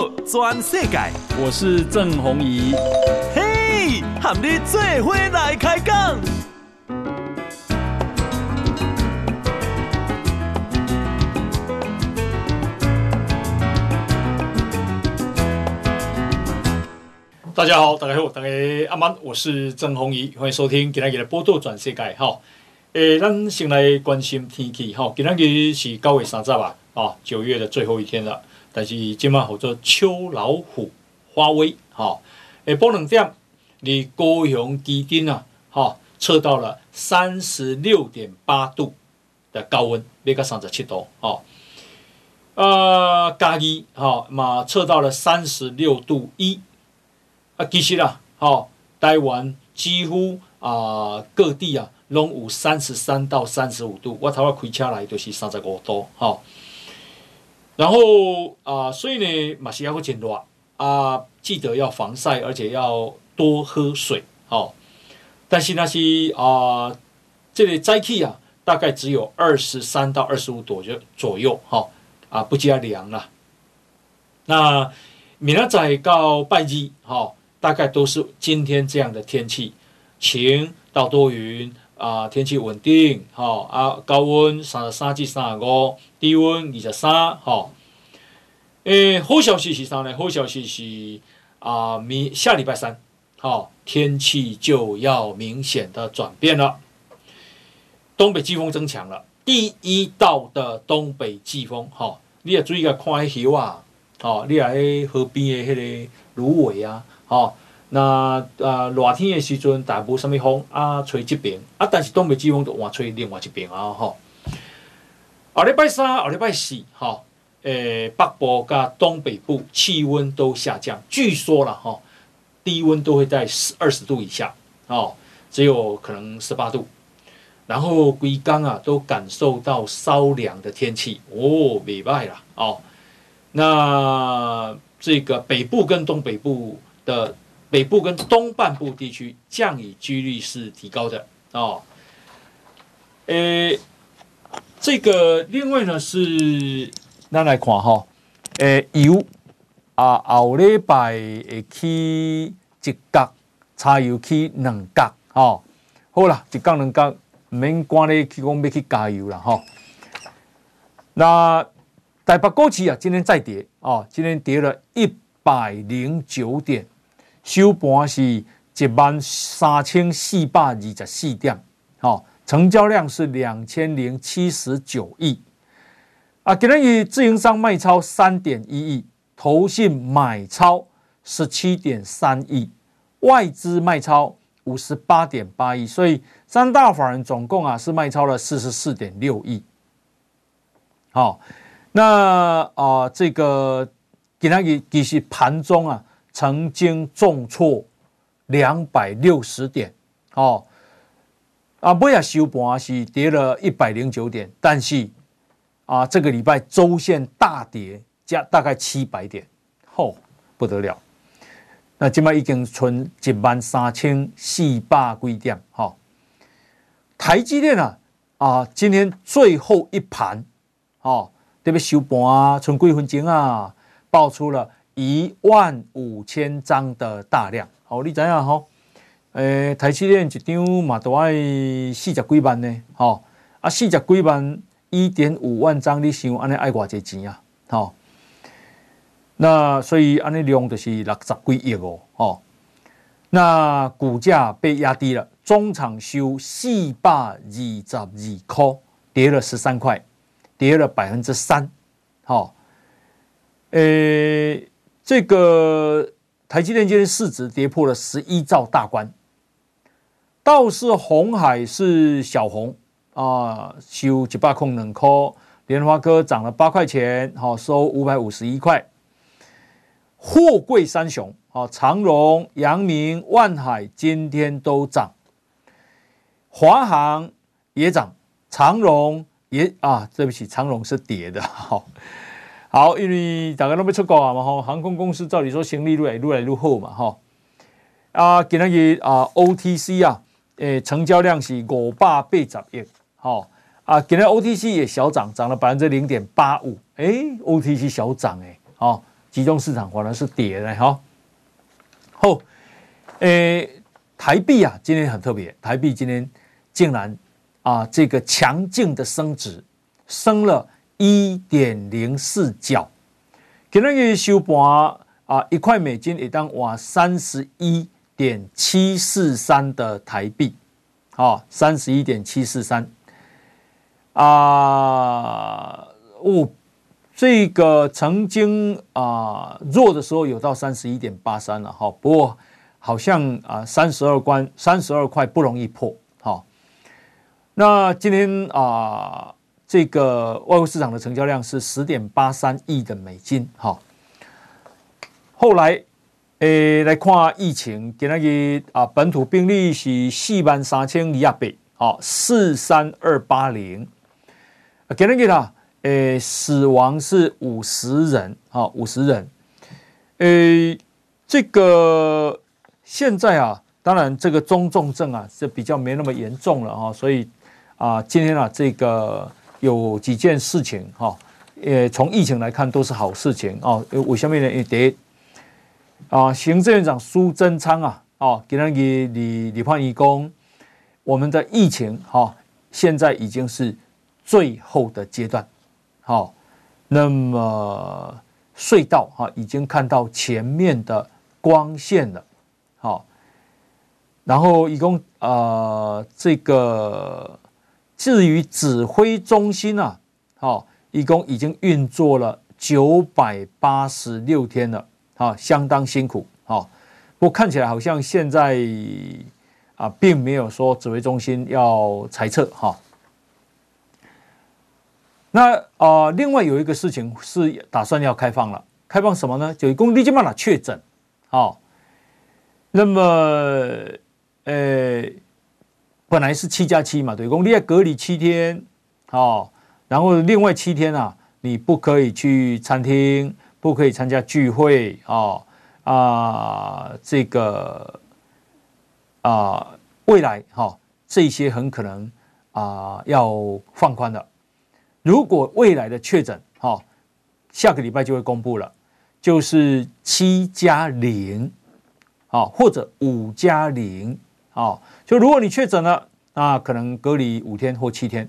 报全世界，我是郑弘仪。嘿，和你做伙来开讲。大家好，大家好，大家阿曼，我是郑弘仪，欢迎收听今天的报道全世界。哈，诶，咱先来关心天气。哈，今天是九月三十吧？啊，九月的最后一天了。但是今晚好做秋老虎发威，哈，诶，波冷点，你高雄基丁啊，哈，测到了三十六点八度的高温，别个三十七度，哈，呃，嘉义，哈，嘛测到了三十六度一，啊，其实啦，哈，台湾几乎啊、各地啊，拢有三十三到三十五度，我头下开车来就是三十五度，哈。然后啊、所以呢，马西亚会减热啊，记得要防晒，而且要多喝水，哦。但是那些啊，这里早起啊，大概只有二十三到二十五度就左右，哈、哦，啊，不加凉了。那明仔到拜基，哈、哦，大概都是今天这样的天气，晴到多云啊，天气稳定，吼、啊，高温三十三至三十五。低温二十三，哈，诶，好消息是啥呢？好消息是啊，明下礼拜三，好，天气就要明显的转变了。东北季风增强了，第一道的东北季风，哈，你也注意个看海峡啊，好，你来河边的迄个芦苇啊，好，那啊热天的时阵，大部什么风啊，吹这边。啊，但是东北季风就换吹另外一边啊，哈。下礼拜三、下礼拜四，哈，诶，北部加东北部气温都下降，据说了哈，低温都会在十二十度以下，哦，只有可能十八度，然后归刚啊都感受到稍凉的天气，哦，明白了，哦，那这个北部跟东北部的北部跟东半部地区降雨几率是提高的，哦，诶。这个另外呢是，咱来看哈，诶，油啊，后礼拜会去一角，柴油去两角，哈，好啦，一角两角，唔免赶你去讲要去加油了哈。那台北股市啊，今天再跌啊，今天跌了一百零九点，收盘是一万三千四百二十四点，哈。成交量是两千零七十九亿，啊，今天以自营商卖超三点一亿，投信买超十七点三亿，外资卖超五十八点八亿，所以三大法人总共啊是卖超了四十四点六亿。好，那啊这个今天以其实盘中啊曾经重挫两百六十点，哦。啊，尾啊收盘是跌了一百零九点，但是啊，这个礼拜周线大跌加大概七百点，吼、哦、不得了。那今麦已经存一万三千四百几点，哈、哦。台积电啊，啊，今天最后一盘，哦，特别收盘啊，存几分钟啊，爆出了一万五千张的大量，好，你知影吼？诶，台积电一张嘛都爱四十几万呢，吼。啊，四十几万一点五万张，你想安尼爱偌济钱啊？吼，那所以安尼量就是六十几亿哦，吼，那股价被压低了，中场收四百二十二块，跌了十三块，跌了百分之三，吼，诶，这个台积电今天市值跌破了十一兆大关。倒是红海是小红啊，收一百空两块，联发科涨了八块钱，好收五百五十一块。货柜三雄啊，长荣、阳明、万海今天都涨，华航也涨，长荣也啊，对不起，长荣是跌的。好，好，因为大家都没出国啊嘛，哈，航空公司照理说盈利越来越来越好嘛，哈。啊，今天啊，OTC 啊。诶，成交量是五百八十亿，好啊，今天 OTC 也小涨，涨了百分之零点八五，诶，OTC 小涨诶，好，集中市场反而是跌的哈。后，诶，台币啊，今天很特别，台币今天竟然啊，这个强劲的升值，升了一点零四角。今日收盘啊，一块美金也当哇三十一点七四三的台币，啊，三十一点七四三啊，哦。这个曾经啊弱的时候有到三十一点八三了哈，不过好像啊三十二关三十二块不容易破哈。那今天啊这个外汇市场的成交量是十点八三亿的美金哈。后来诶来看疫情，今日啊本土病例是四万三千二百，好四三二八零，今日啦。诶，死亡是五十人，啊，五十人。诶，这个现在啊，当然这个中重症啊，是比较没那么严重了哈，所以啊，今天啊，这个有几件事情哈，呃，从疫情来看都是好事情哦。我下面呢也得啊，行政院长苏贞昌啊，哦，给那个李李焕一公，我们的疫情哈，现在已经是最后的阶段。好，那么隧道哈已经看到前面的光线了，好，然后一共呃这个至于指挥中心啊，好，一共已经运作了九百八十六天了，啊，相当辛苦，好，不过看起来好像现在啊并没有说指挥中心要裁撤哈。那啊、另外有一个事情是打算要开放了，开放什么呢？就一共立即嘛了确诊，好、那么呃，本来是七加七嘛，对，公你要隔离七天，哦，然后另外七天啊，你不可以去餐厅，不可以参加聚会，哦啊，这个啊，未来哈、哦，这些很可能啊要放宽的。如果未来的确诊，哈，下个礼拜就会公布了，就是七加零，啊，或者五加零，啊，就如果你确诊了，那可能隔离五天或七天。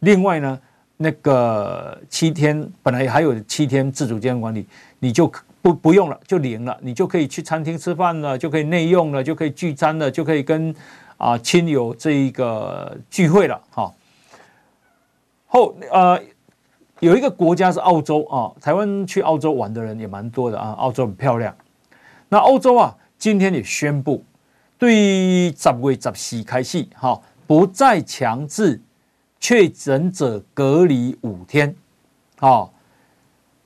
另外呢，那个七天本来还有七天自主健康管理，你就不不用了，就零了，你就可以去餐厅吃饭了，就可以内用了，就可以聚餐了，就可以跟啊亲友这一个聚会了，哈。后呃，有一个国家是澳洲啊，台湾去澳洲玩的人也蛮多的啊，澳洲很漂亮。那欧洲啊，今天也宣布，对于十月十四开始，哈，不再强制确诊者隔离五天，啊，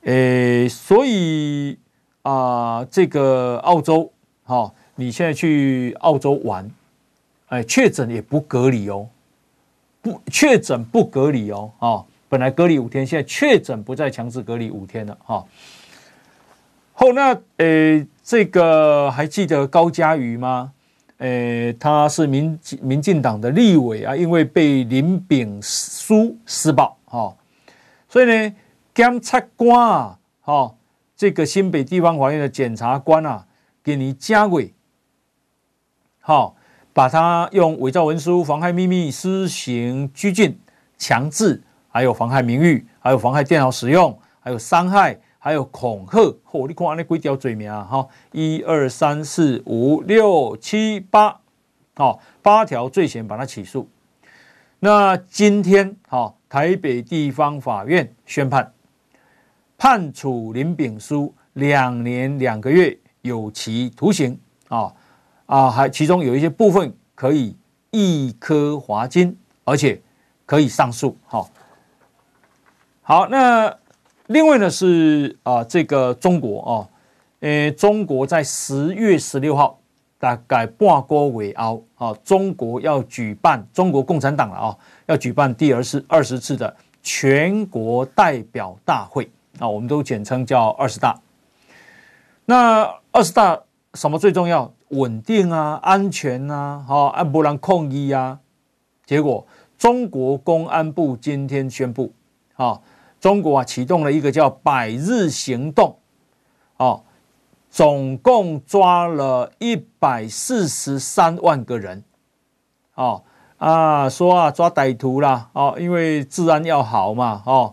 诶，所以啊，这个澳洲，哈，你现在去澳洲玩，哎，确诊也不隔离哦。不确诊不隔离哦，啊，本来隔离五天，现在确诊不再强制隔离五天了，哈。后那呃，这个还记得高嘉瑜吗？呃，他是民民进党的立委啊，因为被林炳书施暴，哈，所以呢，检察官啊，哈，这个新北地方法院的检察官啊，给你加委，好。把他用伪造文书、妨害秘密、施行拘禁、强制，还有妨害名誉，还有妨害电脑使用，还有伤害，还有恐吓。嚯、哦！你看那几条罪名啊？哈，一二三四五六七八，好，八条罪嫌把他起诉。那今天，好，台北地方法院宣判，判处林炳书两年两个月有期徒刑啊。啊，还其中有一些部分可以易科罚金，而且可以上诉。好，好，那另外呢是啊，这个中国啊，呃，中国在十月十六号大概半个月后啊，中国要举办中国共产党了啊，要举办第二次二十次的全国代表大会啊，我们都简称叫二十大。那二十大什么最重要？稳定啊，安全啊，好，安不让控议啊。结果，中国公安部今天宣布，啊，中国啊启动了一个叫“百日行动”，哦，总共抓了一百四十三万个人，哦啊，说啊抓歹徒啦，哦，因为治安要好嘛，哦，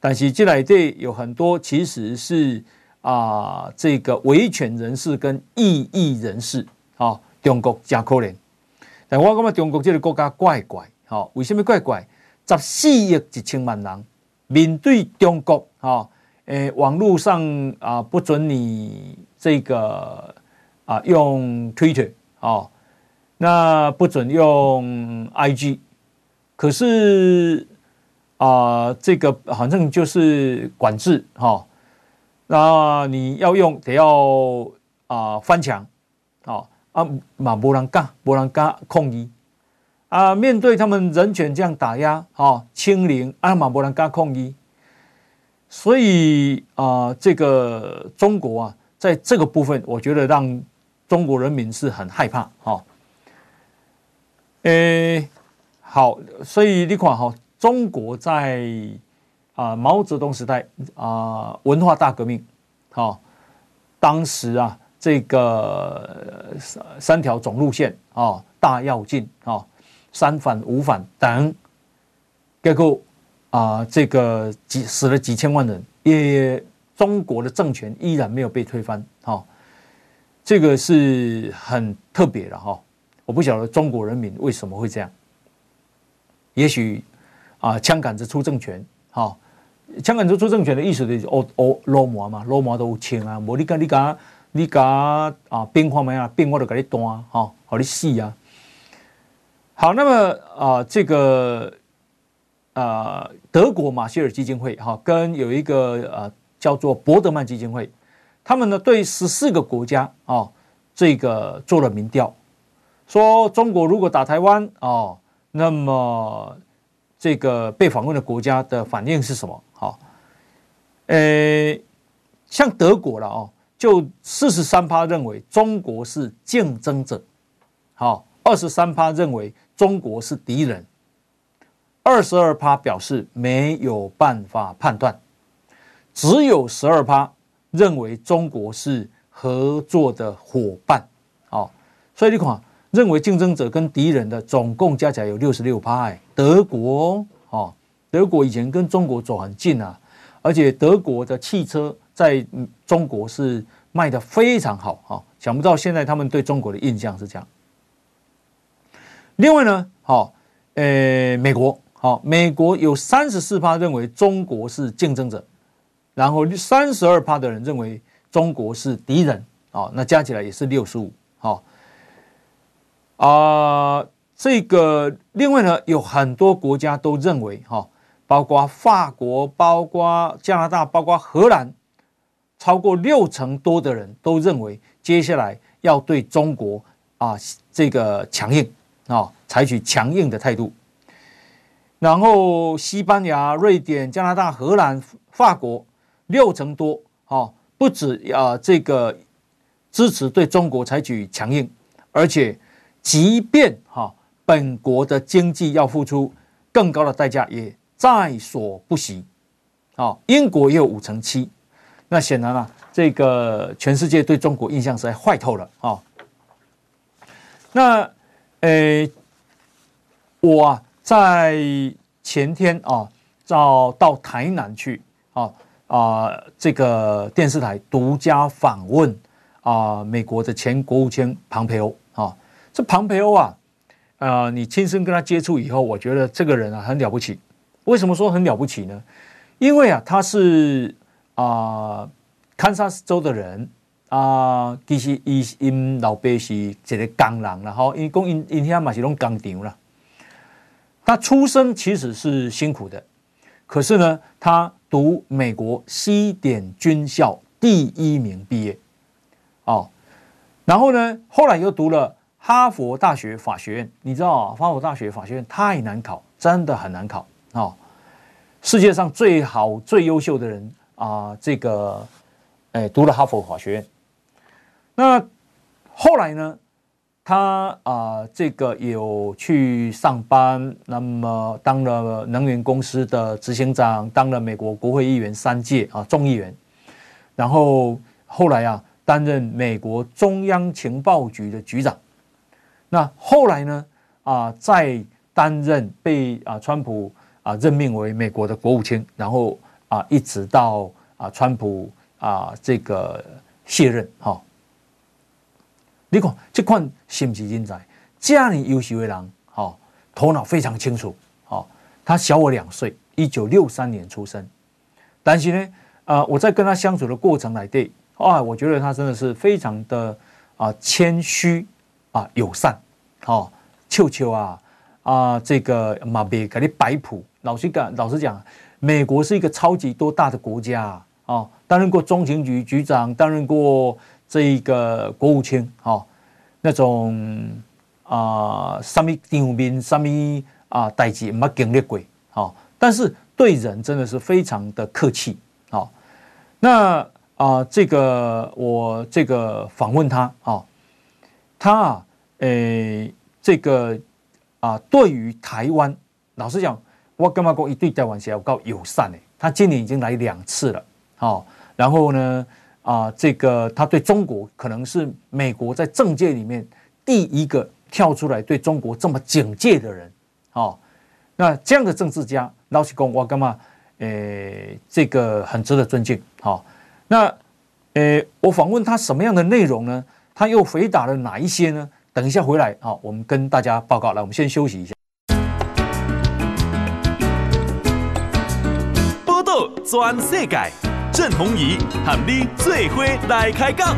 但是这里头有很多其实是啊这个维权人士跟异议人士，哦，中国加可怜，但我感觉中国这个国家怪怪，哦，为什么怪怪？十四亿一千万人。面对中国，哈，诶，网络上啊不准你这个啊用 Twitter，哦，那不准用 IG，可是啊这个反正就是管制，哈，那你要用得要啊翻墙，啊啊嘛没人敢，没人敢抗议。啊，面对他们人权这样打压，啊，清零，阿马博兰加控一，所以啊，这个中国啊，在这个部分，我觉得让中国人民是很害怕，哈。诶，好，所以你看哈，中国在啊毛泽东时代啊文化大革命，哈，当时啊这个三条总路线啊大跃进啊。三反五反等，结果啊，这个几死了几千万人，也中国的政权依然没有被推翻，哈、这个是很特别的哈、我不晓得中国人民为什么会这样，也许啊，枪杆子出政权，哈、枪杆子出政权的意思就是哦哦，罗马嘛，罗马都有枪啊，无你讲你讲你讲啊，兵荒马乱，兵我都给你断，哈、哦，好你死啊！好，那么啊、呃，这个呃，德国马歇尔基金会哈、跟有一个呃叫做伯德曼基金会，他们呢对十四个国家啊、哦，这个做了民调，说中国如果打台湾哦，那么这个被访问的国家的反应是什么？好、哦，呃，像德国了哦，就四十三趴认为中国是竞争者，好、二十三趴认为。中国是敌人，二十二趴表示没有办法判断，只有十二趴认为中国是合作的伙伴。哦，所以你看，认为竞争者跟敌人的总共加起来有六十六趴。哎，德国哦，德国以前跟中国走很近啊，而且德国的汽车在中国是卖的非常好啊，想不到现在他们对中国的印象是这样。另外呢，好，呃，美国，好，美国有三十四趴认为中国是竞争者，然后三十二趴的人认为中国是敌人，啊，那加起来也是六十五，好，啊，这个另外呢，有很多国家都认为，哈，包括法国、包括加拿大、包括荷兰，超过六成多的人都认为接下来要对中国啊这个强硬。啊、采取强硬的态度。然后，西班牙、瑞典、加拿大、荷兰、法国六成多，哦，不止啊，这个支持对中国采取强硬，而且，即便哈、本国的经济要付出更高的代价，也在所不惜。啊、英国也有五成七。那显然啊，这个全世界对中国印象实在坏透了啊、那。诶，我啊，在前天啊，到到台南去啊啊，这个电视台独家访问啊，美国的前国务卿庞培欧啊。这庞培欧啊，啊，你亲身跟他接触以后，我觉得这个人啊很了不起。为什么说很了不起呢？因为啊，他是啊，堪萨斯州的人。啊，其实伊因老爸是一个工人啦，吼，因讲因因遐嘛是拢工厂啦。他出生其实是辛苦的，可是呢，他读美国西点军校第一名毕业，哦，然后呢，后来又读了哈佛大学法学院。你知道啊，哈佛大学法学院太难考，真的很难考哦。世界上最好最优秀的人啊，这个诶，读了哈佛法学院。那后来呢？他啊、呃，这个有去上班，那么当了能源公司的执行长，当了美国国会议员三届啊，众议员，然后后来啊担任美国中央情报局的局长。那后来呢啊在担任被啊川普啊任命为美国的国务卿，然后啊一直到啊川普啊这个卸任哈、你看这款是不是人才？这样优秀的人，哦，头脑非常清楚，哦。他小我两岁，一九六三年出生。但是呢，啊、呃，我在跟他相处的过程来对，啊，我觉得他真的是非常的啊谦虚啊友善，好、哦，秋秋啊啊这个马别给你摆谱。老实讲，老实讲，美国是一个超级多大的国家啊，哦，担任过中情局局长，担任过。这一个国务卿，哈，那种啊，什么场面，什么啊，代志没经历过，哈，但是对人真的是非常的客气，好，那啊，这个我这个访问他，啊，他啊，诶，这个啊，对于台湾，老实讲，我干嘛讲一对台湾是要够友善的，他今年已经来两次了，好，然后呢？啊，这个他对中国可能是美国在政界里面第一个跳出来对中国这么警戒的人，哦，那这样的政治家，老实讲，我干嘛？诶，这个很值得尊敬，好，那诶，我访问他什么样的内容呢？他又回答了哪一些呢？等一下回来，啊，我们跟大家报告。来，我们先休息一下。报道全世界。郑弘仪和你做伙来开讲。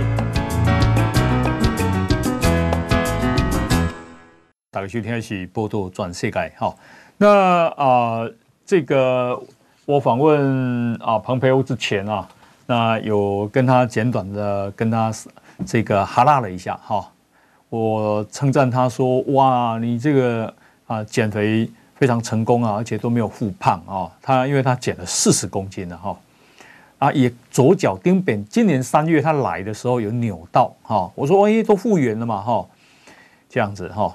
大家收听的是报道全世界哈。那啊、呃，这个我访问啊庞培欧之前啊，那有跟他简短的跟他这个哈拉了一下哈。我称赞他说：“哇，你这个啊减肥非常成功啊，而且都没有复胖啊。”他因为他减了四十公斤了哈。啊，也左脚丁扁，今年三月他来的时候有扭到哈，我说哎，都复原了嘛哈，这样子哈，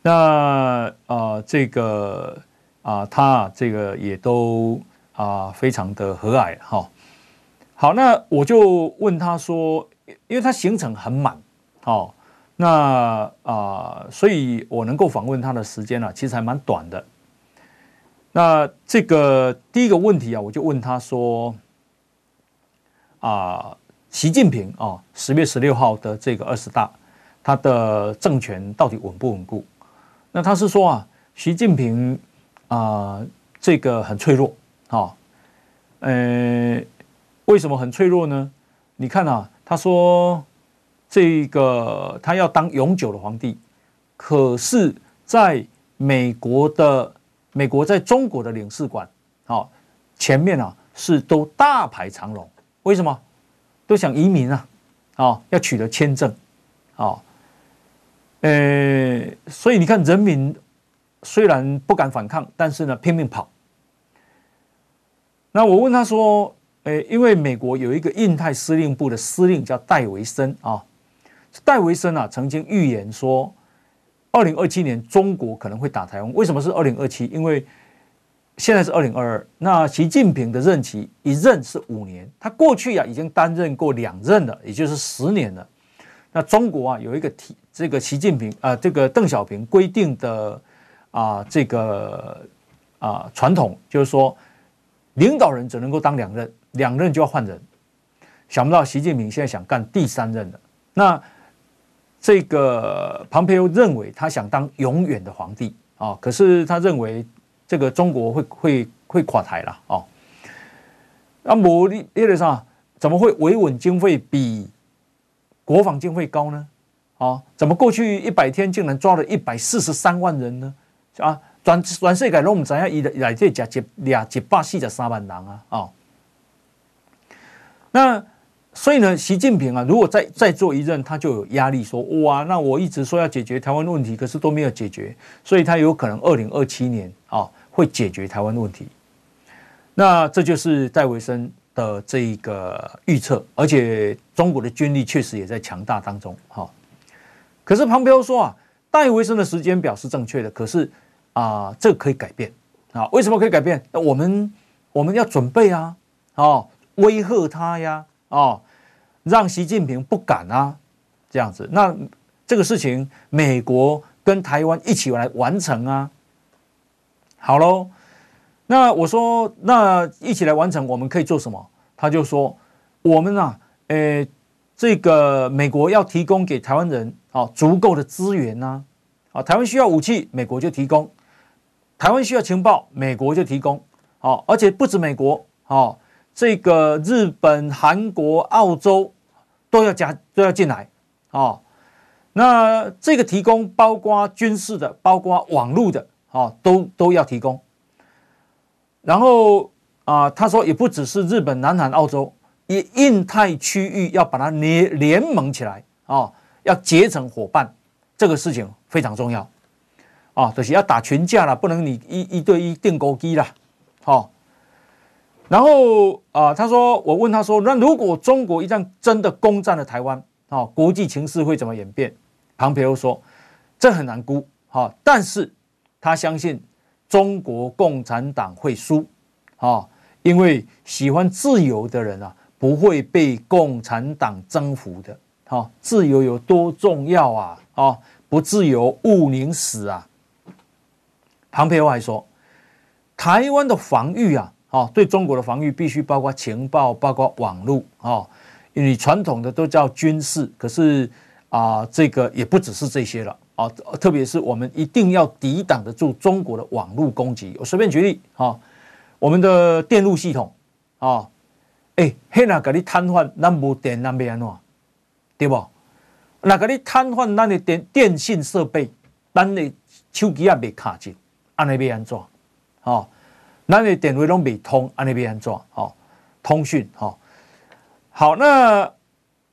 那啊这个啊他这个也都啊非常的和蔼哈，好，那我就问他说，因为他行程很满，好，那啊所以我能够访问他的时间呢，其实还蛮短的。那这个第一个问题啊，我就问他说。啊，习近平啊，十月十六号的这个二十大，他的政权到底稳不稳固？那他是说啊，习近平啊，这个很脆弱啊，呃，为什么很脆弱呢？你看啊，他说这个他要当永久的皇帝，可是在美国的美国在中国的领事馆啊，前面啊是都大排长龙。为什么都想移民啊？啊，要取得签证，啊，呃，所以你看，人民虽然不敢反抗，但是呢，拼命跑。那我问他说，呃，因为美国有一个印太司令部的司令叫戴维森啊，戴维森啊曾经预言说，二零二七年中国可能会打台湾。为什么是二零二七？因为现在是二零二二，那习近平的任期一任是五年，他过去啊已经担任过两任了，也就是十年了。那中国啊有一个体，这个习近平啊，这个邓小平规定的啊这个啊传统，就是说领导人只能够当两任，两任就要换人。想不到习近平现在想干第三任了。那这个庞培又认为他想当永远的皇帝啊，可是他认为。这个中国会会会垮台了哦，那某利叶的上怎么会维稳经费比国防经费高呢？啊，怎么过去一百天竟然抓了一百四十三万人呢？啊，转转世界拢唔知影伊来这加一俩一百四十三万人啊啊！那所以呢，习近平啊，如果再再做一任，他就有压力说，说哇，那我一直说要解决台湾问题，可是都没有解决，所以他有可能二零二七年啊。会解决台湾问题，那这就是戴维森的这一个预测，而且中国的军力确实也在强大当中。哈，可是庞培欧说啊，戴维森的时间表是正确的，可是啊，这可以改变啊？为什么可以改变？那我们我们要准备啊，啊，威吓他呀，啊，让习近平不敢啊，这样子。那这个事情，美国跟台湾一起来完成啊。好喽，那我说，那一起来完成，我们可以做什么？他就说，我们啊，诶，这个美国要提供给台湾人啊足够的资源呐，啊，台湾需要武器，美国就提供；台湾需要情报，美国就提供。好，而且不止美国，哦，这个日本、韩国、澳洲都要加都要进来，哦，那这个提供包括军事的，包括网络的。哦，都都要提供。然后啊、他说也不只是日本、南韩、澳洲，以印太区域要把它联联盟起来啊、要结成伙伴，这个事情非常重要啊、哦，就是要打群架了，不能你一一对一定钩机了。好、哦，然后啊、他说我问他说，那如果中国一旦真的攻占了台湾，啊、哦，国际情势会怎么演变？庞培欧说，这很难估，好、但是。他相信中国共产党会输，啊，因为喜欢自由的人啊，不会被共产党征服的，啊，自由有多重要啊，啊，不自由勿宁死啊。庞培欧还说，台湾的防御啊，啊，对中国的防御必须包括情报，包括网络，啊，因为传统的都叫军事，可是啊，这个也不只是这些了。啊，特别是我们一定要抵挡得住中国的网络攻击。我随便举例啊，我们的电路系统啊，哎，嘿，那给你瘫痪，那没电那没安怎，对不？那给你瘫痪，那的电电信设备，咱的手机也没卡紧，安尼要安怎？哦，咱的电话拢没通，安尼要安怎？哦，通讯，哈，好，那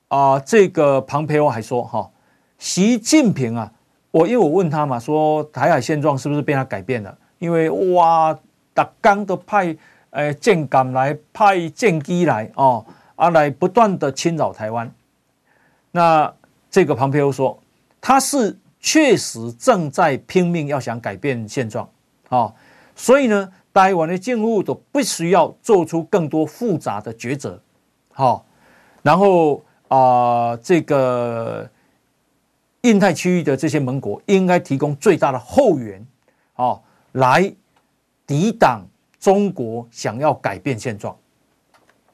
啊、呃，这个庞培欧还说，哈，习近平啊。我因为我问他嘛，说台海现状是不是被他改变了？因为哇，逐天都派诶舰港来，派舰机来哦，啊来不断的侵扰台湾。那这个庞培欧说，他是确实正在拼命要想改变现状啊、所以呢，台湾的政府都不需要做出更多复杂的抉择，好、然后啊、呃、这个。印太区域的这些盟国应该提供最大的后援，啊，来抵挡中国想要改变现状。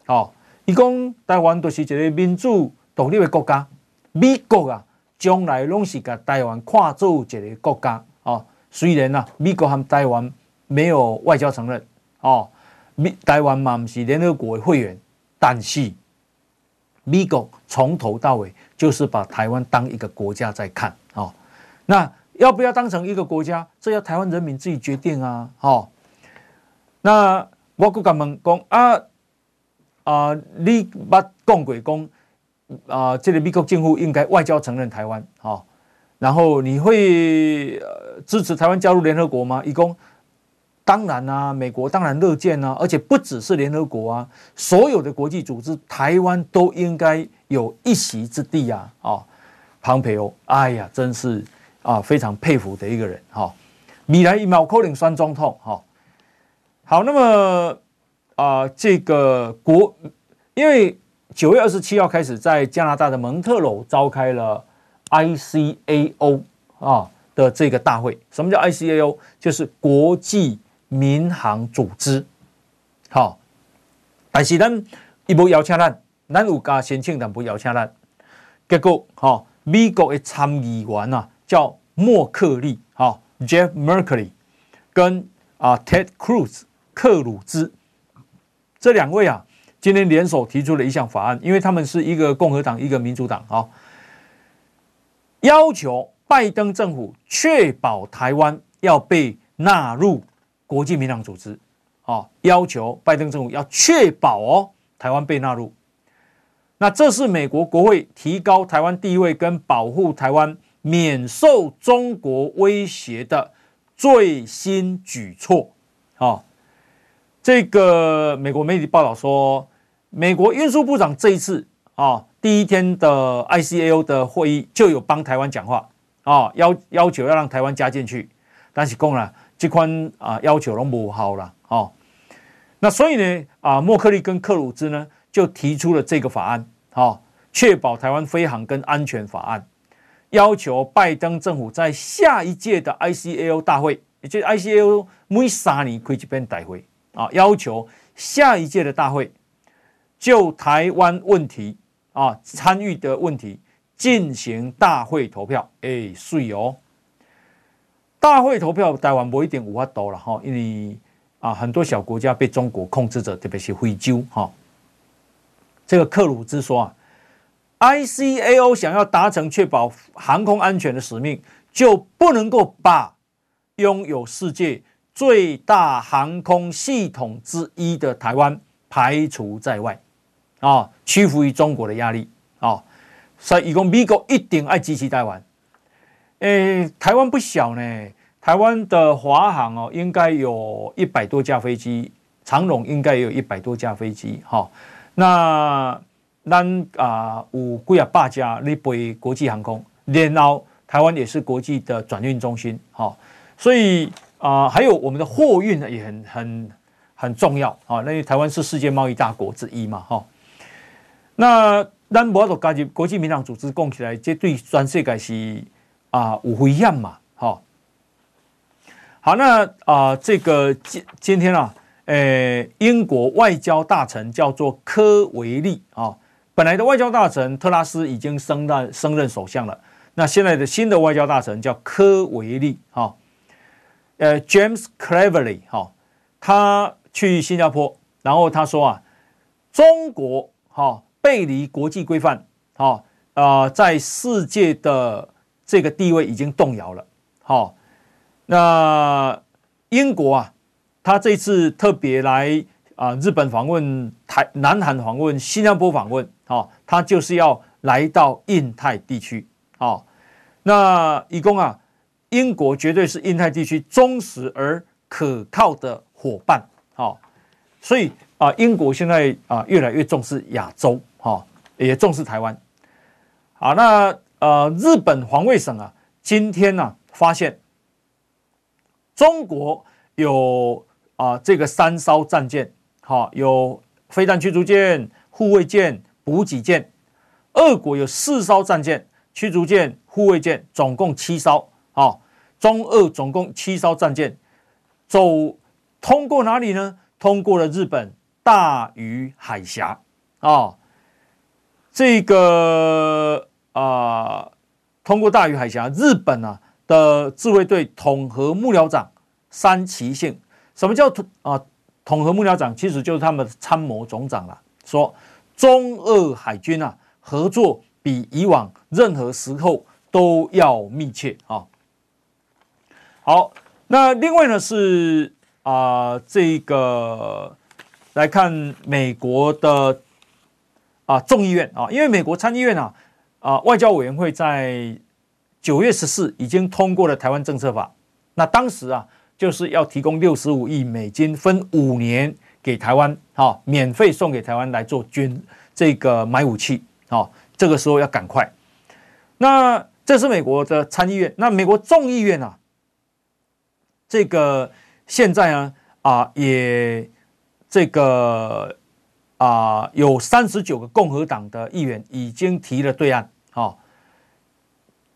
好，伊讲台湾都是一个民主独立的国家，美国啊，将来拢是把台湾看作一个国家。啊，虽然啊，美国和台湾没有外交承认，哦，台湾嘛不是联合国的会员，但是美国从头到尾。就是把台湾当一个国家在看哦，那要不要当成一个国家，这要台湾人民自己决定啊！哦，那我跟他们讲啊啊，你把讲过讲啊，这个美国政府应该外交承认台湾哦，然后你会支持台湾加入联合国吗？一共。当然啊，美国当然乐见啊，而且不只是联合国啊，所有的国际组织，台湾都应该有一席之地啊！啊，庞培欧，哎呀，真是啊，非常佩服的一个人哈。米来一秒扣零酸中痛哈。好，那么啊，这个国，因为九月二十七号开始在加拿大的蒙特娄召开了 ICAO 啊的这个大会。什么叫 ICAO？就是国际。民航组织，好，但是咱伊无邀请咱，咱有加申请，但不邀请咱。结果，哈，美国的参议员啊，叫默克利，哈，Jeff Merkley，跟啊 Ted Cruz，克鲁兹，这两位啊，今天联手提出了一项法案，因为他们是一个共和党，一个民主党，啊，要求拜登政府确保台湾要被纳入。国际民航组织，啊，要求拜登政府要确保哦，台湾被纳入。那这是美国国会提高台湾地位跟保护台湾免受中国威胁的最新举措。啊，这个美国媒体报道说，美国运输部长这一次啊，第一天的 ICAO 的会议就有帮台湾讲话啊，要要求要让台湾加进去，但是讲了。这款啊要求都不好了哦，那所以呢啊，莫克利跟克鲁兹呢就提出了这个法案，好，确保台湾飞航跟安全法案，要求拜登政府在下一届的 ICAO 大会，也就 ICAO 每三年开一遍大会啊，要求下一届的大会就台湾问题啊参与的问题进行大会投票。哎，水哦，大会投票台湾不一定有法度了哈，因为啊很多小国家被中国控制着，特别是非洲哈。这个克鲁兹说啊。ICAO 想要达成确保航空安全的使命，就不能够把拥有世界最大航空系统之一的台湾排除在外，啊，屈服于中国的压力啊。所以，以后美国一定爱支持台湾。诶，台湾不小呢，台湾的华航哦，应该有一百多架飞机，长荣应该也有一百多架飞机，哈，那。咱啊有几啊八家咧飞国际航空，然后台湾也是国际的转运中心，哈，所以啊还有我们的货运呢也很很很重要啊，那因为台湾是世界贸易大国之一嘛，哈。那咱无法度加入国际民航组织讲起来，这对全世界是啊有危险嘛，哈。好，那啊这个今今天啊，诶，英国外交大臣叫做科维利啊。本来的外交大臣特拉斯已经升任升任首相了，那现在的新的外交大臣叫科维利，哈，呃，James Cleverly，哈，他去新加坡，然后他说啊，中国哈背离国际规范，哈啊，在世界的这个地位已经动摇了，好，那英国啊，他这次特别来啊日本访问台南韩访问新加坡访问。哦，他就是要来到印太地区，哦，那一共啊，英国绝对是印太地区忠实而可靠的伙伴，哦，所以啊，英国现在啊越来越重视亚洲，哈，也重视台湾，好，那呃，日本防卫省啊，今天呢发现中国有啊这个三艘战舰，哈，有飞弹驱逐舰、护卫舰。补给舰，俄国有四艘战舰、驱逐舰、护卫舰，总共七艘。啊，中俄总共七艘战舰，走通过哪里呢？通过了日本大隅海峡。啊，这个啊，通过大隅海峡，日本啊的自卫队统合幕僚长山崎幸，什么叫统啊统合幕僚长？其实就是他们参谋总长了，说。中俄海军啊，合作比以往任何时候都要密切啊。好，那另外呢是啊，这个来看美国的啊众议院啊，因为美国参议院啊啊外交委员会在九月十四已经通过了台湾政策法，那当时啊就是要提供六十五亿美金分五年。给台湾，好，免费送给台湾来做军这个买武器，好，这个时候要赶快。那这是美国的参议院，那美国众议院啊，这个现在呢啊也这个啊有三十九个共和党的议员已经提了对案，好，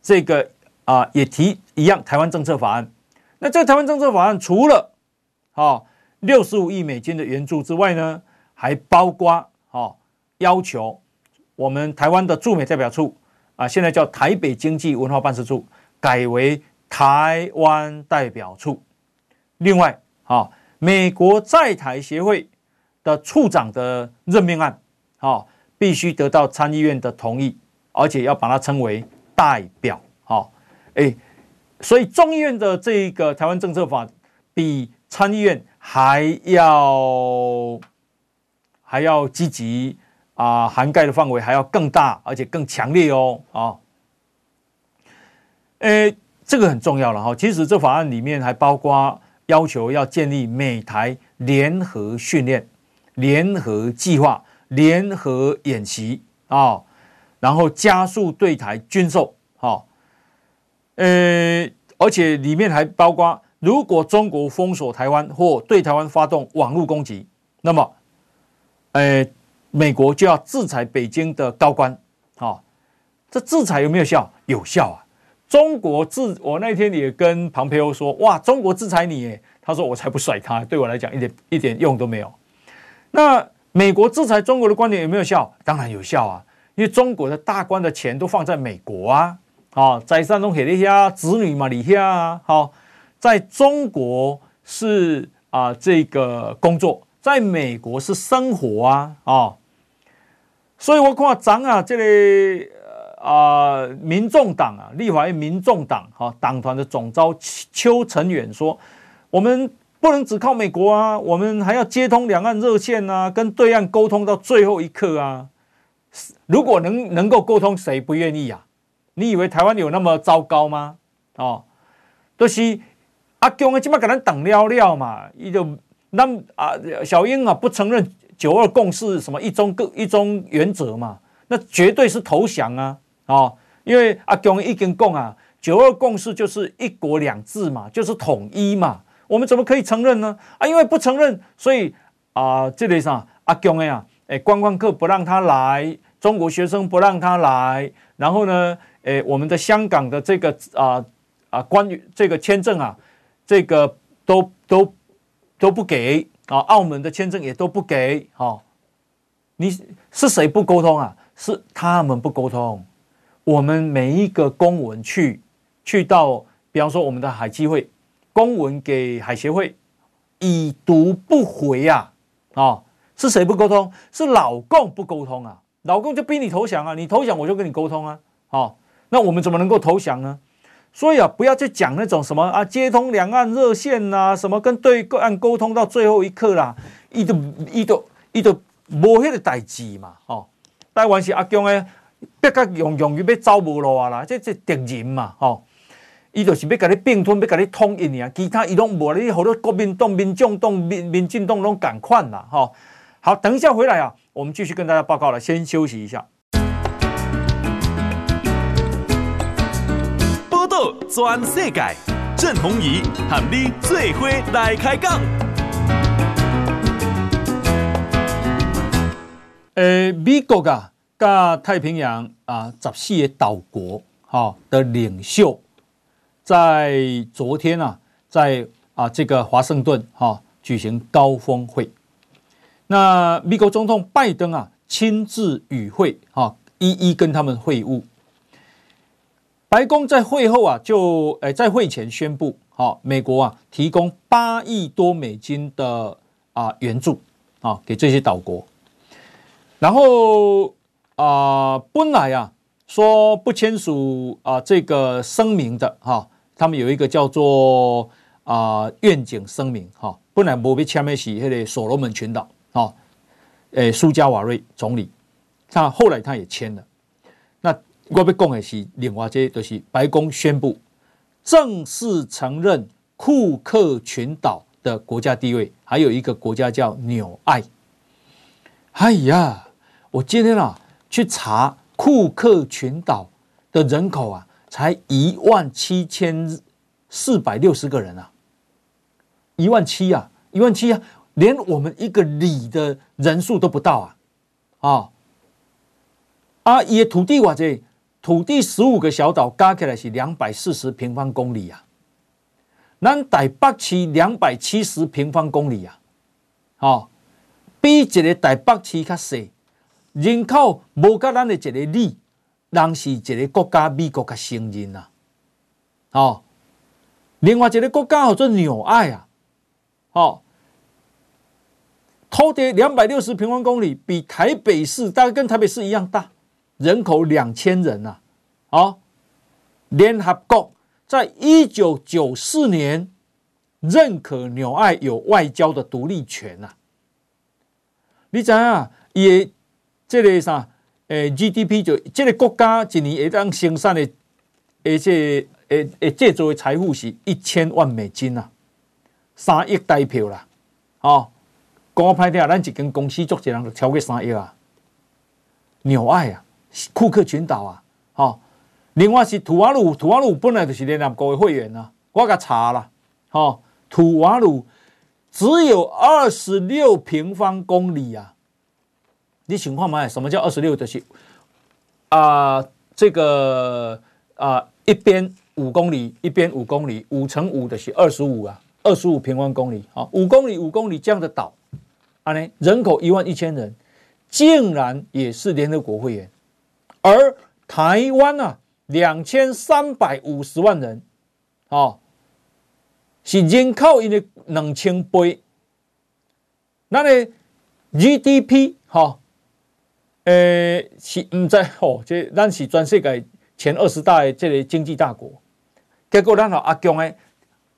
这个啊也提一样台湾政策法案。那这个台湾政策法案除了啊。六十五亿美金的援助之外呢，还包括哦，要求我们台湾的驻美代表处啊，现在叫台北经济文化办事处，改为台湾代表处。另外啊，美国在台协会的处长的任命案啊，必须得到参议院的同意，而且要把它称为代表。好，哎，所以众议院的这个台湾政策法比参议院。还要还要积极啊，涵盖的范围还要更大，而且更强烈哦啊！诶，这个很重要了哈。其实这法案里面还包括要求要建立美台联合训练、联合计划、联合演习啊，然后加速对台军售哈。呃，而且里面还包括。如果中国封锁台湾或对台湾发动网络攻击，那么，呃，美国就要制裁北京的高官，哦，这制裁有没有效？有效啊！中国制，我那天也跟庞培欧说，哇，中国制裁你，他说我才不甩他，对我来讲一点一点用都没有。那美国制裁中国的观点有没有效？当然有效啊，因为中国的大官的钱都放在美国啊，啊，在山东写一下子女嘛，你下啊，好，在中国是啊这个工作，在美国是生活啊，啊，所以我看咱啊这里。啊、呃，民众党啊，立法院民众党哈党团的总召邱成远说：“我们不能只靠美国啊，我们还要接通两岸热线啊，跟对岸沟通到最后一刻啊。如果能能够沟通，谁不愿意啊？你以为台湾有那么糟糕吗？哦，都、是阿公啊，起码给人等了了嘛。伊就那啊，小英啊不承认九二共识什么一中各一中原则嘛，那绝对是投降啊。”哦，因为阿共已经讲啊，九二共识就是一国两制嘛，就是统一嘛，我们怎么可以承认呢？啊，因为不承认，所以啊，这里上阿共呀，诶，观光客不让他来，中国学生不让他来，然后呢，诶，我们的香港的这个啊啊，关于这个签证啊，这个都都都不给啊，澳门的签证也都不给，哈，你是谁不沟通啊？是他们不沟通。我们每一个公文去去到，比方说我们的海基会公文给海协会，已读不回呀，啊，啊，是谁不沟通？是老共不沟通啊，老公就逼你投降啊，你投降我就跟你沟通啊，啊，那我们怎么能够投降呢？所以啊，不要去讲那种什么啊，接通两岸热线呐，什么跟对岸沟通到最后一刻啦，伊都伊都伊都无迄个代志嘛，哦，台湾是阿共诶。别个用用于要走无路啊啦，这这敌人嘛，吼，伊就是要甲你并吞，要甲你统一尔，其他伊拢无，你好多国民党、民众党、民民进党拢共款啦，吼。好，等一下回来啊，我们继续跟大家报告了，先休息一下。报道全世界，郑弘仪和你最伙来开讲。呃，美国啊。加太平洋啊，十四个岛国哈的领袖，在昨天啊，在啊这个华盛顿哈举行高峰会。那美国总统拜登啊亲自与会啊，一一跟他们会晤。白宫在会后啊，就诶在会前宣布，哈，美国啊提供八亿多美金的啊援助啊给这些岛国，然后。啊、呃，本来啊说不签署啊这个声明的哈、啊，他们有一个叫做啊愿景声明哈、啊，本来没被签的是那个所罗门群岛哈，诶苏加瓦瑞总理，他后来他也签了。那我要讲的是另外这就是白宫宣布正式承认库克群岛的国家地位，还有一个国家叫纽爱。哎呀，我今天啊。去查库克群岛的人口啊，才一万七千四百六十个人啊，一万七啊，一万七啊，连我们一个里的人数都不到啊，啊，啊，也土地哇这土地十五个小岛加起来是两百四十平方公里啊，咱台北市两百七十平方公里啊，啊，比一个台北市较小。人口无甲咱的一个里，人是一个国家，美国较承认呐。哦，另外一个国家叫做纽爱啊，哦，土地两百六十平方公里，比台北市大概跟台北市一样大，人口两千人呐。哦，联合国在一九九四年认可纽爱有外交的独立权呐。你知啊？也。这个啥？诶，GDP 就这个国家一年会当生产的，而且诶诶，制造的财富是一千万美金呐，三亿台票啦。哦，讲歹听，咱一间公司做起来就超过三亿啊。纽爱啊，库克群岛啊，哦，另外是土瓦鲁，土瓦鲁本来就是联合国的会员呐。我甲查了，哦，土瓦鲁只有二十六平方公里啊。你想看嘛？什么叫二十六？就是啊、呃，这个啊、一边五公里，一边五公里，五乘五的是二十五啊，二十五平方公里啊，五公里五公里这样的岛，啊呢，人口一万一千人，竟然也是联合国会员，而台湾啊，两千三百五十万人，啊，是人口因为两千倍，那呢 GDP 哈。呃，是唔知哦，这咱是全世界前二十大的这个经济大国，结果咱阿强的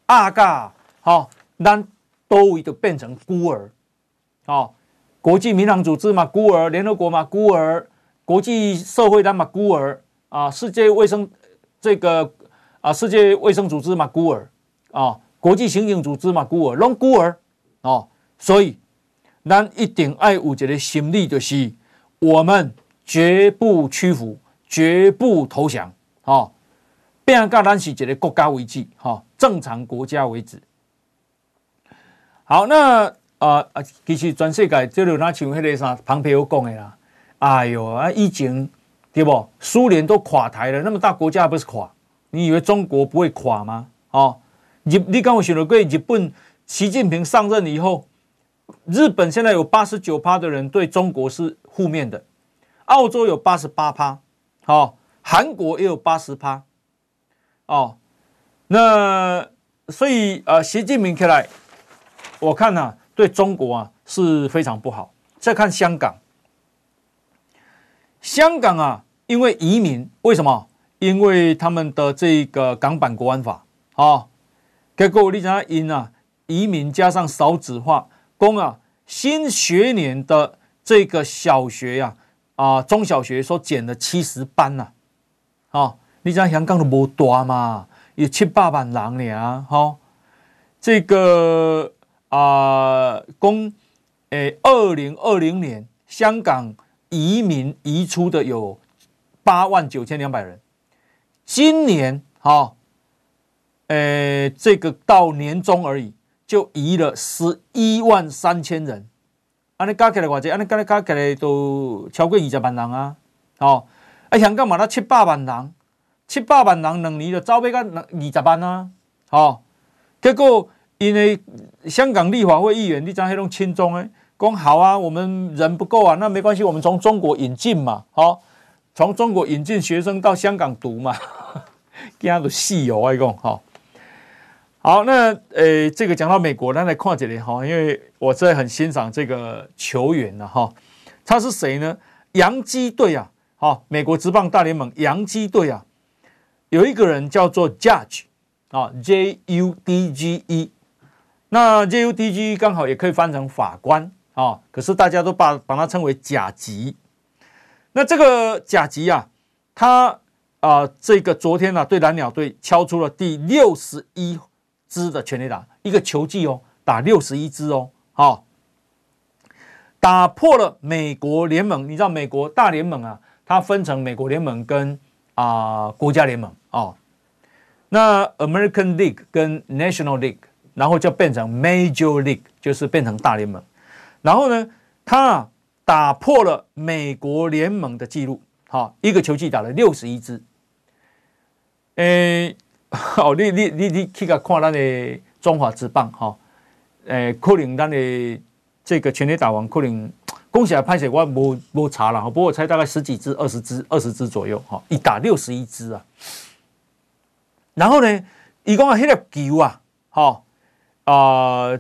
阿嘎，哈，咱都已经变成孤儿，哦，国际民航组织嘛孤儿，联合国嘛孤儿，国际社会咱嘛孤儿啊，世界卫生这个啊，世界卫生组织嘛孤儿啊，国际刑警组织嘛孤儿，拢孤儿哦，所以咱一定爱有一个心理就是。我们绝不屈服，绝不投降，哈，变个咱是一个国家为止，哈，正常国家为止。好，那啊啊，其实全世界就有那像迄个啥，庞培欧讲的啦，哎呦啊，以前对不？苏联都垮台了，那么大国家还不是垮？你以为中国不会垮吗？哦，日你刚我想到过，日本习近平上任以后。日本现在有八十九趴的人对中国是负面的，澳洲有八十八趴，好，韩国也有八十趴，哦，那所以呃，习近平看来，我看呐、啊，对中国啊是非常不好。再看香港，香港啊，因为移民，为什么？因为他们的这个港版国安法啊，结果你讲因啊，移民加上少子化。公啊，新学年的这个小学呀，啊，啊，中小学说减了七十班呐，啊，你讲香港都无大嘛，有七八万人呢，哈，这个啊，公，诶，二零二零年香港移民移出的有八万九千两百人，今年哈，诶，这个到年终而已。就移了十一万三千人，安尼加起来偌济，安尼加加起来都超过二十万人啊！哦，啊香港嘛，那七百万人，七百万人两年就走尾到二十万啊！哦，结果因为香港立法会议员，你知迄种亲中诶，讲好啊，我们人不够啊，那没关系，我们从中国引进嘛，哦，从中国引进学生到香港读嘛，惊都死哦，我讲哈。好，那呃，这个讲到美国，那来看这里哈，因为我真的很欣赏这个球员了哈。他是谁呢？洋基队啊，好，美国职棒大联盟洋基队啊，有一个人叫做 Judge 啊，J U D G E。那 J U D G 刚好也可以翻成法官啊，可是大家都把把它称为甲级。那这个甲级啊，他啊，这个昨天呢、啊，对蓝鸟队敲出了第六十一。支的全垒打，一个球季哦，打六十一支哦，好，打破了美国联盟。你知道美国大联盟啊，它分成美国联盟跟啊、国家联盟哦。那 American League 跟 National League，然后就变成 Major League，就是变成大联盟。然后呢，它打破了美国联盟的记录，好，一个球季打了六十一支，诶。好，你你你你去个看咱的中华职棒哈，诶、可能咱的这个全垒打王可能恭喜啊，拍谢我无无查了哈，不过我猜大概十几支、二十支、二十支左右哈，一打六十一支啊。然后呢，一共啊，迄个球啊，哈啊，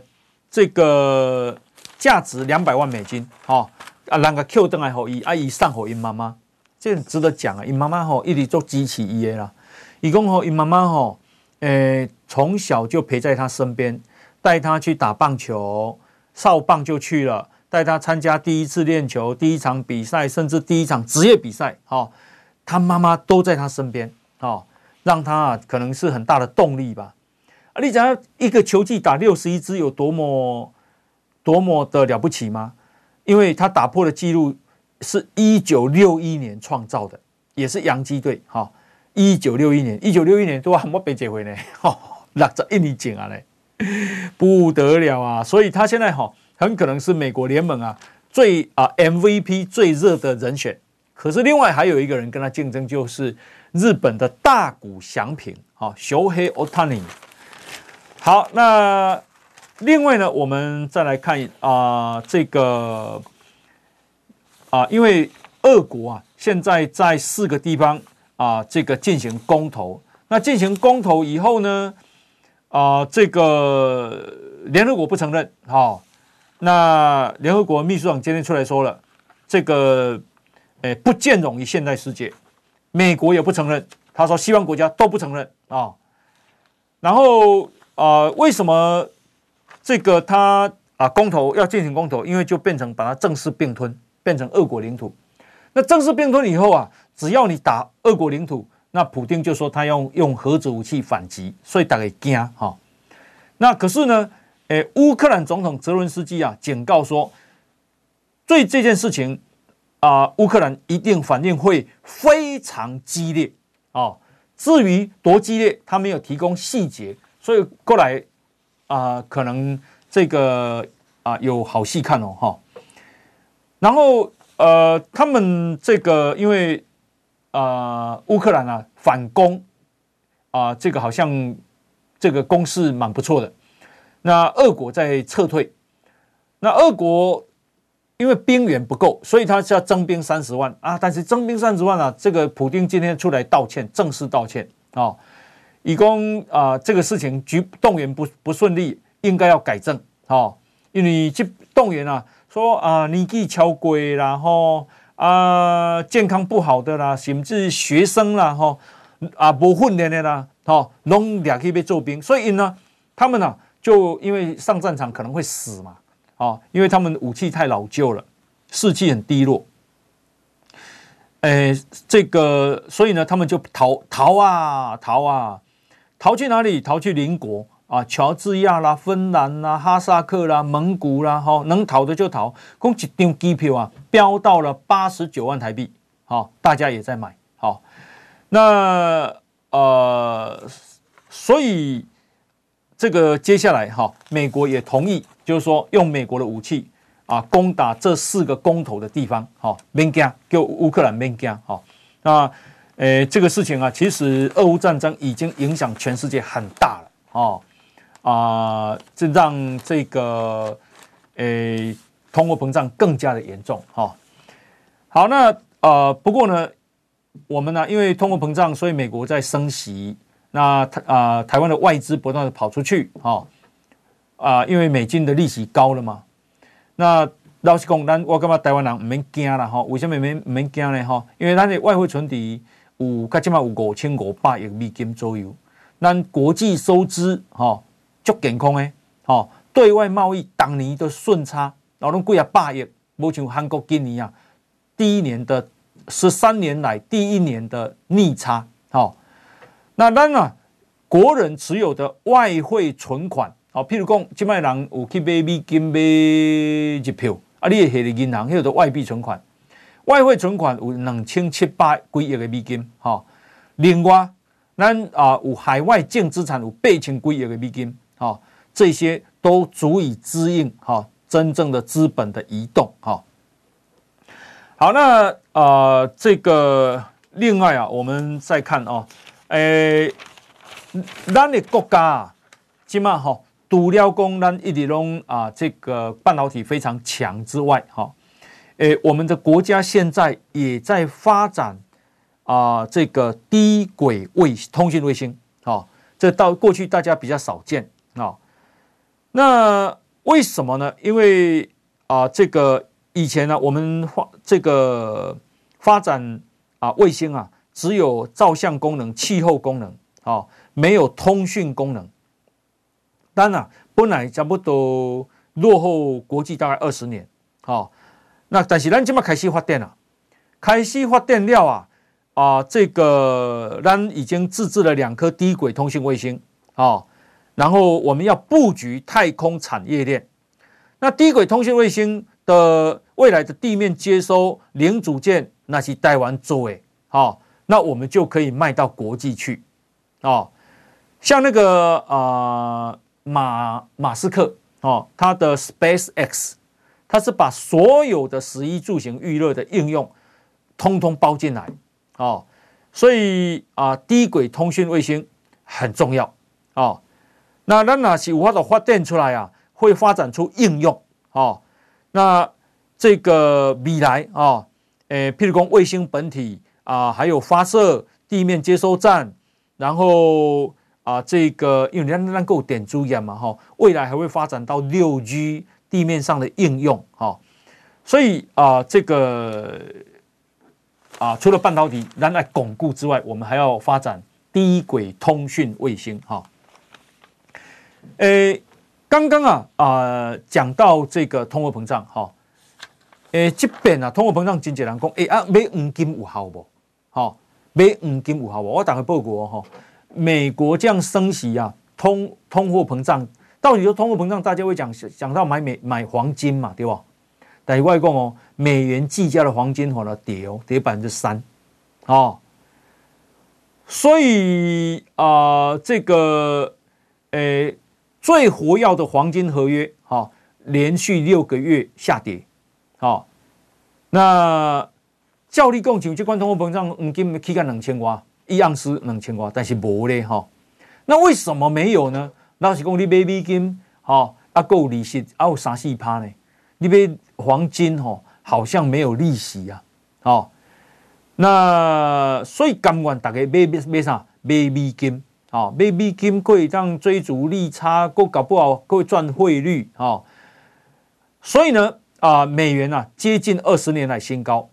这个价值两百万美金，哈啊，人家 Q 灯还好伊，啊伊送给因妈妈，这个值得讲啊，因妈妈吼一直做机器伊的啦。伊讲吼，伊妈妈吼，诶，从小就陪在他身边，带他去打棒球，少棒就去了，带他参加第一次练球、第一场比赛，甚至第一场职业比赛，哈，他妈妈都在他身边，哈，让他啊，可能是很大的动力吧。你知道一个球季打六十一支有多么多么的了不起吗？因为他打破的记录是一九六一年创造的，也是洋基队，哈。一九六一年，一九六一年都还没被解回呢，哈，六十一年前啊嘞，不得了啊！所以他现在哈，很可能是美国联盟啊最啊 MVP 最热的人选，可是另外还有一个人跟他竞争，就是日本的大谷翔平，好，小黑奥塔尼。好，那另外呢，我们再来看啊、这个啊、因为俄国啊，现在在四个地方啊、这个进行公投。那进行公投以后呢，啊、这个联合国不承认，好，那联合国秘书长今天出来说了，这个。诶，不见容于现代世界，美国也不承认。他说，西方国家都不承认啊、然后啊、为什么这个他啊公投要进行公投？因为就变成把它正式并吞，变成俄国领土。那正式并吞以后啊，只要你打俄国领土，那普丁就说他要用核子武器反击，所以大家惊哈。那可是呢，诶，乌克兰总统泽伦斯基啊警告说，对这件事情。啊，乌克兰一定反应会非常激烈啊！至于多激烈，他没有提供细节，所以过来啊，可能这个啊有好戏看哦哈。然后呃，他们这个因为啊，乌克兰啊反攻啊，这个好像这个攻势蛮不错的。那俄国在撤退，那俄国。因为兵源不够，所以他是要征兵三十万啊！但是征兵三十万啊，这个普丁今天出来道歉，正式道歉啊，以供啊这个事情局动员不不顺利，应该要改正啊，因为这动员啊，说啊年纪超贵啦，吼啊健康不好的啦，甚至学生啦，吼啊不训练的啦，吼拢俩去被做兵，所以呢，他们呢、就因为上战场可能会死嘛。啊，因为他们武器太老旧了，士气很低落。诶，这个，所以呢，他们就逃逃啊逃啊，逃去哪里？逃去邻国啊，乔治亚啦、芬兰啦、哈萨克啦、蒙古啦，哈，能逃的就逃。共一张机票啊，飙到了八十九万台币。好，大家也在买。好，那呃，所以这个接下来哈，美国也同意。就是说，用美国的武器啊，攻打这四个公投的地方，好，免惊，就乌克兰免惊，好，那诶，这个事情啊，其实俄乌战争已经影响全世界很大了，哦，啊，这让这个诶通货膨胀更加的严重，哈，好，那呃，不过呢，我们呢，因为通货膨胀，所以美国在升息，那台啊，台湾的外资不断的跑出去，哈。啊，因为美金的利息高了嘛，那老实讲，咱我感觉台湾人唔免惊啦哈。为什么唔免唔免惊呢？哈，因为咱的外汇存底有，加起码有五千五百亿美金左右，咱国际收支哈足健康诶，哈，对外贸易当年的顺差，然后拢几啊百亿，无像韩国今年啊，第一年的十三年来第一年的逆差，哈，那咱啊国人持有的外汇存款。好，譬如讲，即卖人有去买美金买一票，啊，你会下的银行迄个外币存款，外汇存款有两千七百几亿的美金，哈。另外，咱啊有海外净资产有八千几亿的美金，哈，这些都足以支应哈真正的资本的移动，哈。好，那啊这个另外啊，我们再看啊，诶，咱的国家起码哈。除了讲咱一直拢啊，这个半导体非常强之外，哈，诶，我们的国家现在也在发展啊，这个低轨卫通讯卫星，哈，这到过去大家比较少见啊。那为什么呢？因为啊，这个以前呢，我们发这个发展啊卫星啊，只有照相功能、气候功能，啊，没有通讯功能。当然，本来差不多落后国际大概二十年，好，那但是咱今嘛开始发电了，开始发电了啊啊，这个咱已经自制了两颗低轨通信卫星，啊，然后我们要布局太空产业链，那低轨通信卫星的未来的地面接收零组件，那是台湾做诶，好，那我们就可以卖到国际去，啊，像那个啊。马马斯克哦，他的 SpaceX，它是把所有的食衣住行娱乐的应用通通包进来哦。所以啊，低轨通讯卫星很重要哦。那咱若是有法度发电出来啊，会发展出应用哦。那这个未来啊，诶，譬如讲卫星本体啊，还有发射地面接收站，然后啊，这个因为咱咱够点珠眼嘛哈，未来还会发展到六 G 地面上的应用哈。所以啊，这个啊，除了半导体咱来巩固之外，我们还要发展低轨通讯卫星哈。诶，刚刚啊啊讲到这个通货膨胀哈，诶，这边啊通货膨胀经济人讲，诶啊买黄金有效不？哈，买黄金有效不？我打个报告哈，美国这样升息啊，通通货膨胀，到底说通货膨胀，大家会讲讲到买美买黄金嘛，对吧？但是外公哦，美元计价的黄金好了跌哦，跌百分之三，哦，所以啊，这个诶。最活跃的黄金合约，哈，连续六个月下跌，好，那照理讲，就关通货膨胀，黄金起价两千块，一盎司两千块，但是没咧，哈，那为什么没有呢？老实讲，你买美金，哈，啊够利息，啊有三四趴呢？你买黄金，哈，好像没有利息呀，好，那所以甘愿大家买买买啥？买美金。好，买美金可以当追逐利差，够搞不好会赚汇率啊。所以呢，啊，美元啊接近二十年来新高，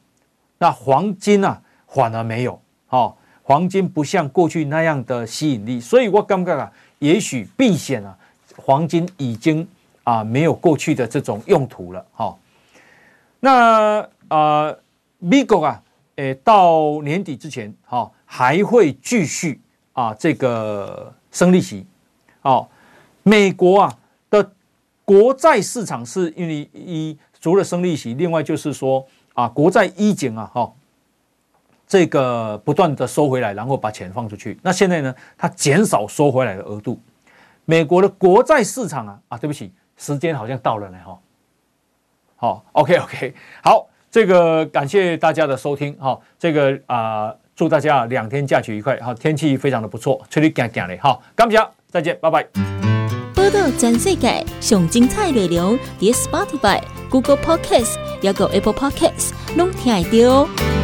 那黄金啊反而没有。好，黄金不像过去那样的吸引力，所以我感觉啊，也许避险啊，黄金已经啊没有过去的这种用途了。好，那啊，美国啊，诶，到年底之前，哈，还会继续。啊，这个升利息，哦，美国啊的国债市场是因为一除了升利息，另外就是说啊，国债一景啊，哈、这个不断的收回来，然后把钱放出去。那现在呢，它减少收回来的额度。美国的国债市场啊，啊，对不起，时间好像到了呢，哈、哦。好，OK OK，好，这个感谢大家的收听，哈、哦，这个啊。祝大家两天假期愉快，好，天气非常的不错，吹得干干的，好，感谢，再见，拜拜。报道全世界上精彩内容，点 Spotify、Google Podcasts，还有 Apple Podcasts，拢听得到。